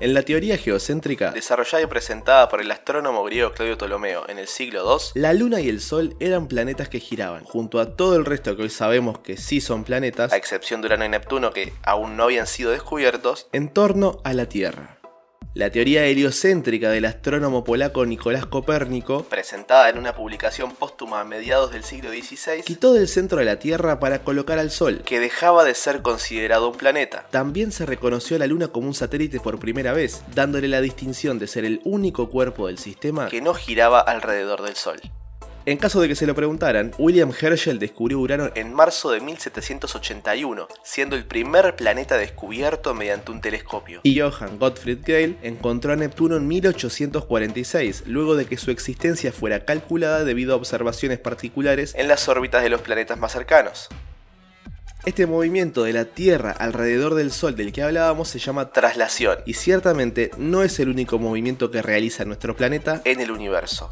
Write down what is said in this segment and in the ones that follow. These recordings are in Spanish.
En la teoría geocéntrica, desarrollada y presentada por el astrónomo griego Claudio Ptolomeo en el siglo II, la Luna y el Sol eran planetas que giraban, junto a todo el resto que hoy sabemos que sí son planetas, a excepción de Urano y Neptuno que aún no habían sido descubiertos, en torno a la Tierra. La teoría heliocéntrica del astrónomo polaco Nicolás Copérnico, presentada en una publicación póstuma a mediados del siglo XVI, quitó del centro de la Tierra para colocar al Sol, que dejaba de ser considerado un planeta. También se reconoció a la Luna como un satélite por primera vez, dándole la distinción de ser el único cuerpo del sistema que no giraba alrededor del Sol. En caso de que se lo preguntaran, William Herschel descubrió Urano en marzo de 1781, siendo el primer planeta descubierto mediante un telescopio. Y Johann Gottfried Gale encontró a Neptuno en 1846, luego de que su existencia fuera calculada debido a observaciones particulares en las órbitas de los planetas más cercanos. Este movimiento de la Tierra alrededor del Sol del que hablábamos se llama traslación y ciertamente no es el único movimiento que realiza nuestro planeta en el universo.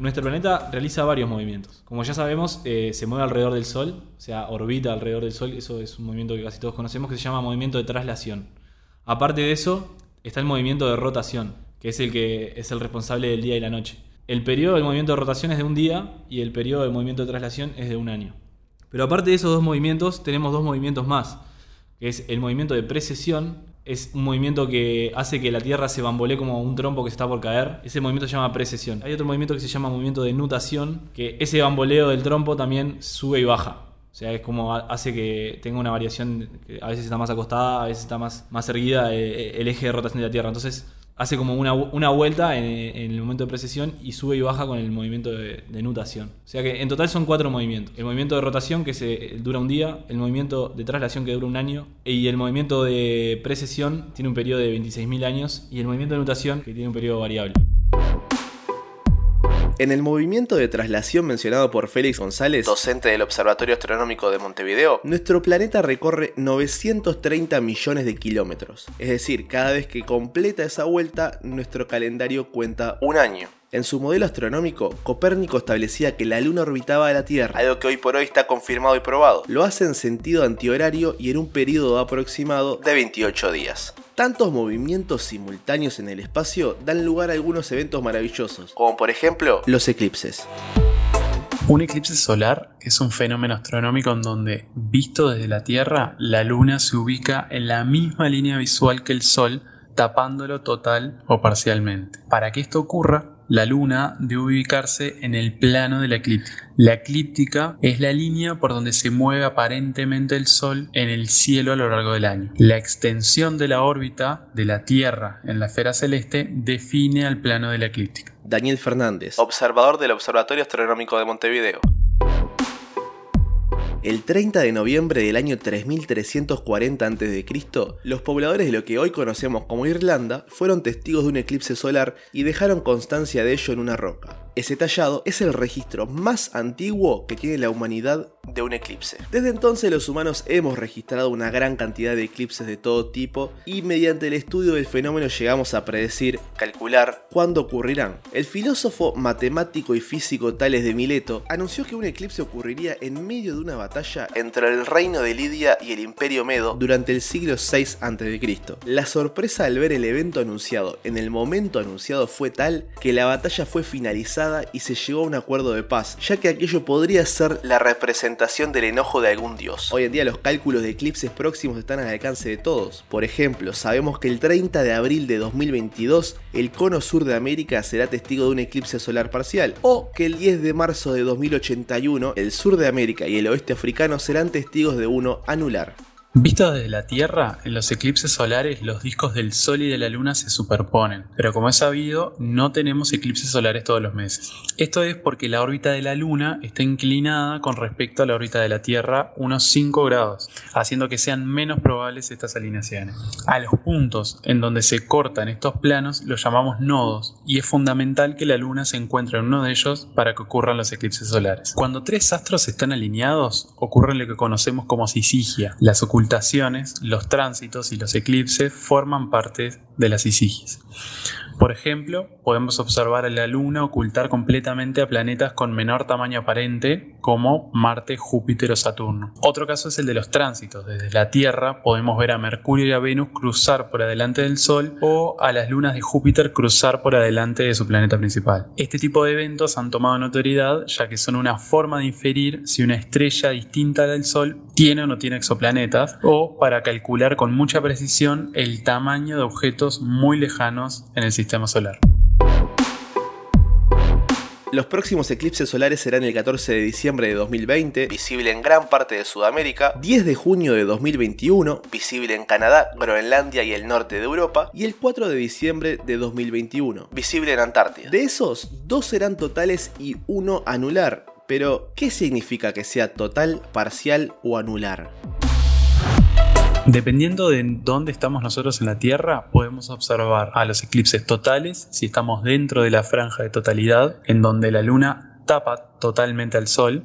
Nuestro planeta realiza varios movimientos. Como ya sabemos, eh, se mueve alrededor del Sol, o sea, orbita alrededor del Sol. Eso es un movimiento que casi todos conocemos que se llama movimiento de traslación. Aparte de eso, está el movimiento de rotación, que es el que es el responsable del día y la noche. El periodo del movimiento de rotación es de un día y el periodo del movimiento de traslación es de un año. Pero aparte de esos dos movimientos, tenemos dos movimientos más, que es el movimiento de precesión es un movimiento que hace que la Tierra se bambolee como un trompo que está por caer. Ese movimiento se llama precesión. Hay otro movimiento que se llama movimiento de nutación, que ese bamboleo del trompo también sube y baja. O sea, es como hace que tenga una variación, a veces está más acostada, a veces está más, más erguida eh, el eje de rotación de la Tierra. Entonces, hace como una, una vuelta en, el momento de precesión y sube y baja con el movimiento de, nutación. O sea que en total son cuatro movimientos. El movimiento de rotación que se dura un día, el movimiento de traslación que dura un año y el movimiento de precesión tiene un periodo de 26.000 años y el movimiento de nutación que tiene un periodo variable. En el movimiento de traslación mencionado por Félix González, docente del Observatorio Astronómico de Montevideo, nuestro planeta recorre 930 millones de kilómetros. Es decir, cada vez que completa esa vuelta, nuestro calendario cuenta un año. En su modelo astronómico, Copérnico establecía que la Luna orbitaba a la Tierra, algo que hoy por hoy está confirmado y probado. Lo hace en sentido antihorario y en un periodo aproximado de 28 días. Tantos movimientos simultáneos en el espacio dan lugar a algunos eventos maravillosos, como por ejemplo los eclipses. Un eclipse solar es un fenómeno astronómico en donde, visto desde la Tierra, la Luna se ubica en la misma línea visual que el Sol, tapándolo total o parcialmente. Para que esto ocurra, la luna debe ubicarse en el plano de la eclíptica. La eclíptica es la línea por donde se mueve aparentemente el Sol en el cielo a lo largo del año. La extensión de la órbita de la Tierra en la esfera celeste define al plano de la eclíptica. Daniel Fernández, observador del Observatorio Astronómico de Montevideo. El 30 de noviembre del año 3340 a.C., los pobladores de lo que hoy conocemos como Irlanda fueron testigos de un eclipse solar y dejaron constancia de ello en una roca. Ese tallado es el registro más antiguo que tiene la humanidad de un eclipse. Desde entonces los humanos hemos registrado una gran cantidad de eclipses de todo tipo y mediante el estudio del fenómeno llegamos a predecir, calcular cuándo ocurrirán. El filósofo, matemático y físico Tales de Mileto anunció que un eclipse ocurriría en medio de una batalla entre el reino de Lidia y el imperio Medo durante el siglo VI a.C. La sorpresa al ver el evento anunciado en el momento anunciado fue tal que la batalla fue finalizada y se llegó a un acuerdo de paz, ya que aquello podría ser la representación del enojo de algún dios. Hoy en día los cálculos de eclipses próximos están al alcance de todos. Por ejemplo, sabemos que el 30 de abril de 2022 el cono sur de América será testigo de un eclipse solar parcial, o que el 10 de marzo de 2081 el sur de América y el oeste africano serán testigos de uno anular. Visto desde la Tierra, en los eclipses solares los discos del Sol y de la Luna se superponen, pero como es sabido, no tenemos eclipses solares todos los meses. Esto es porque la órbita de la Luna está inclinada con respecto a la órbita de la Tierra unos 5 grados, haciendo que sean menos probables estas alineaciones. A los puntos en donde se cortan estos planos los llamamos nodos, y es fundamental que la Luna se encuentre en uno de ellos para que ocurran los eclipses solares. Cuando tres astros están alineados, ocurre lo que conocemos como sisigia. Las ocultaciones, los tránsitos y los eclipses forman parte de las isigis. Por ejemplo, podemos observar a la Luna ocultar completamente a planetas con menor tamaño aparente, como Marte, Júpiter o Saturno. Otro caso es el de los tránsitos. Desde la Tierra podemos ver a Mercurio y a Venus cruzar por adelante del Sol o a las lunas de Júpiter cruzar por adelante de su planeta principal. Este tipo de eventos han tomado notoriedad ya que son una forma de inferir si una estrella distinta del Sol tiene o no tiene exoplanetas o para calcular con mucha precisión el tamaño de objetos muy lejanos en el sistema solar. Los próximos eclipses solares serán el 14 de diciembre de 2020, visible en gran parte de Sudamérica, 10 de junio de 2021, visible en Canadá, Groenlandia y el norte de Europa, y el 4 de diciembre de 2021, visible en Antártida. De esos, dos serán totales y uno anular. Pero, ¿qué significa que sea total, parcial o anular? Dependiendo de dónde estamos nosotros en la Tierra, podemos observar a los eclipses totales, si estamos dentro de la franja de totalidad, en donde la Luna tapa totalmente al Sol,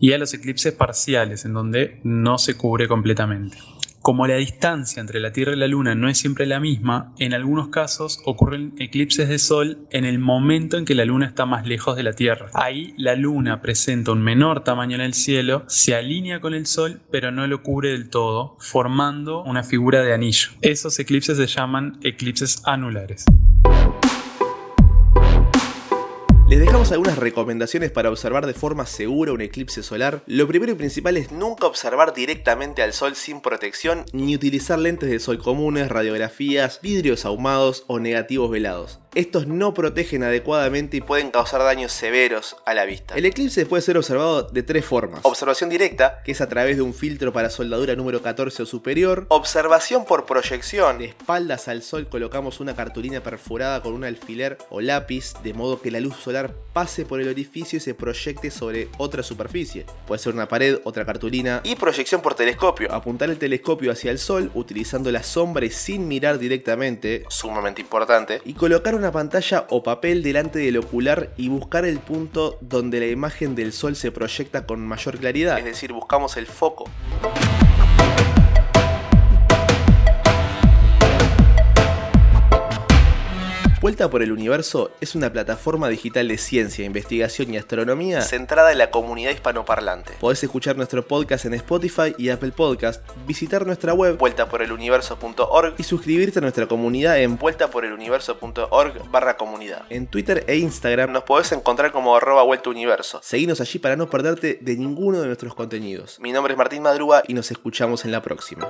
y a los eclipses parciales, en donde no se cubre completamente. Como la distancia entre la Tierra y la Luna no es siempre la misma, en algunos casos ocurren eclipses de Sol en el momento en que la Luna está más lejos de la Tierra. Ahí la Luna presenta un menor tamaño en el cielo, se alinea con el Sol, pero no lo cubre del todo, formando una figura de anillo. Esos eclipses se llaman eclipses anulares. Les dejamos algunas recomendaciones para observar de forma segura un eclipse solar. Lo primero y principal es nunca observar directamente al sol sin protección, ni utilizar lentes de sol comunes, radiografías, vidrios ahumados o negativos velados. Estos no protegen adecuadamente y pueden causar daños severos a la vista. El eclipse puede ser observado de tres formas. Observación directa, que es a través de un filtro para soldadura número 14 o superior. Observación por proyección. De espaldas al sol colocamos una cartulina perforada con un alfiler o lápiz, de modo que la luz solar pase por el orificio y se proyecte sobre otra superficie. Puede ser una pared, otra cartulina. Y proyección por telescopio. Apuntar el telescopio hacia el sol utilizando la sombra y sin mirar directamente, sumamente importante. Y colocar una pantalla o papel delante del ocular y buscar el punto donde la imagen del sol se proyecta con mayor claridad, es decir, buscamos el foco. Vuelta por el Universo es una plataforma digital de ciencia, investigación y astronomía centrada en la comunidad hispanoparlante. Podés escuchar nuestro podcast en Spotify y Apple Podcast, visitar nuestra web vueltaporeluniverso.org y suscribirte a nuestra comunidad en vueltaporeluniverso.org barra comunidad. En Twitter e Instagram nos podés encontrar como arroba vuelta universo. Seguinos allí para no perderte de ninguno de nuestros contenidos. Mi nombre es Martín Madruga y nos escuchamos en la próxima.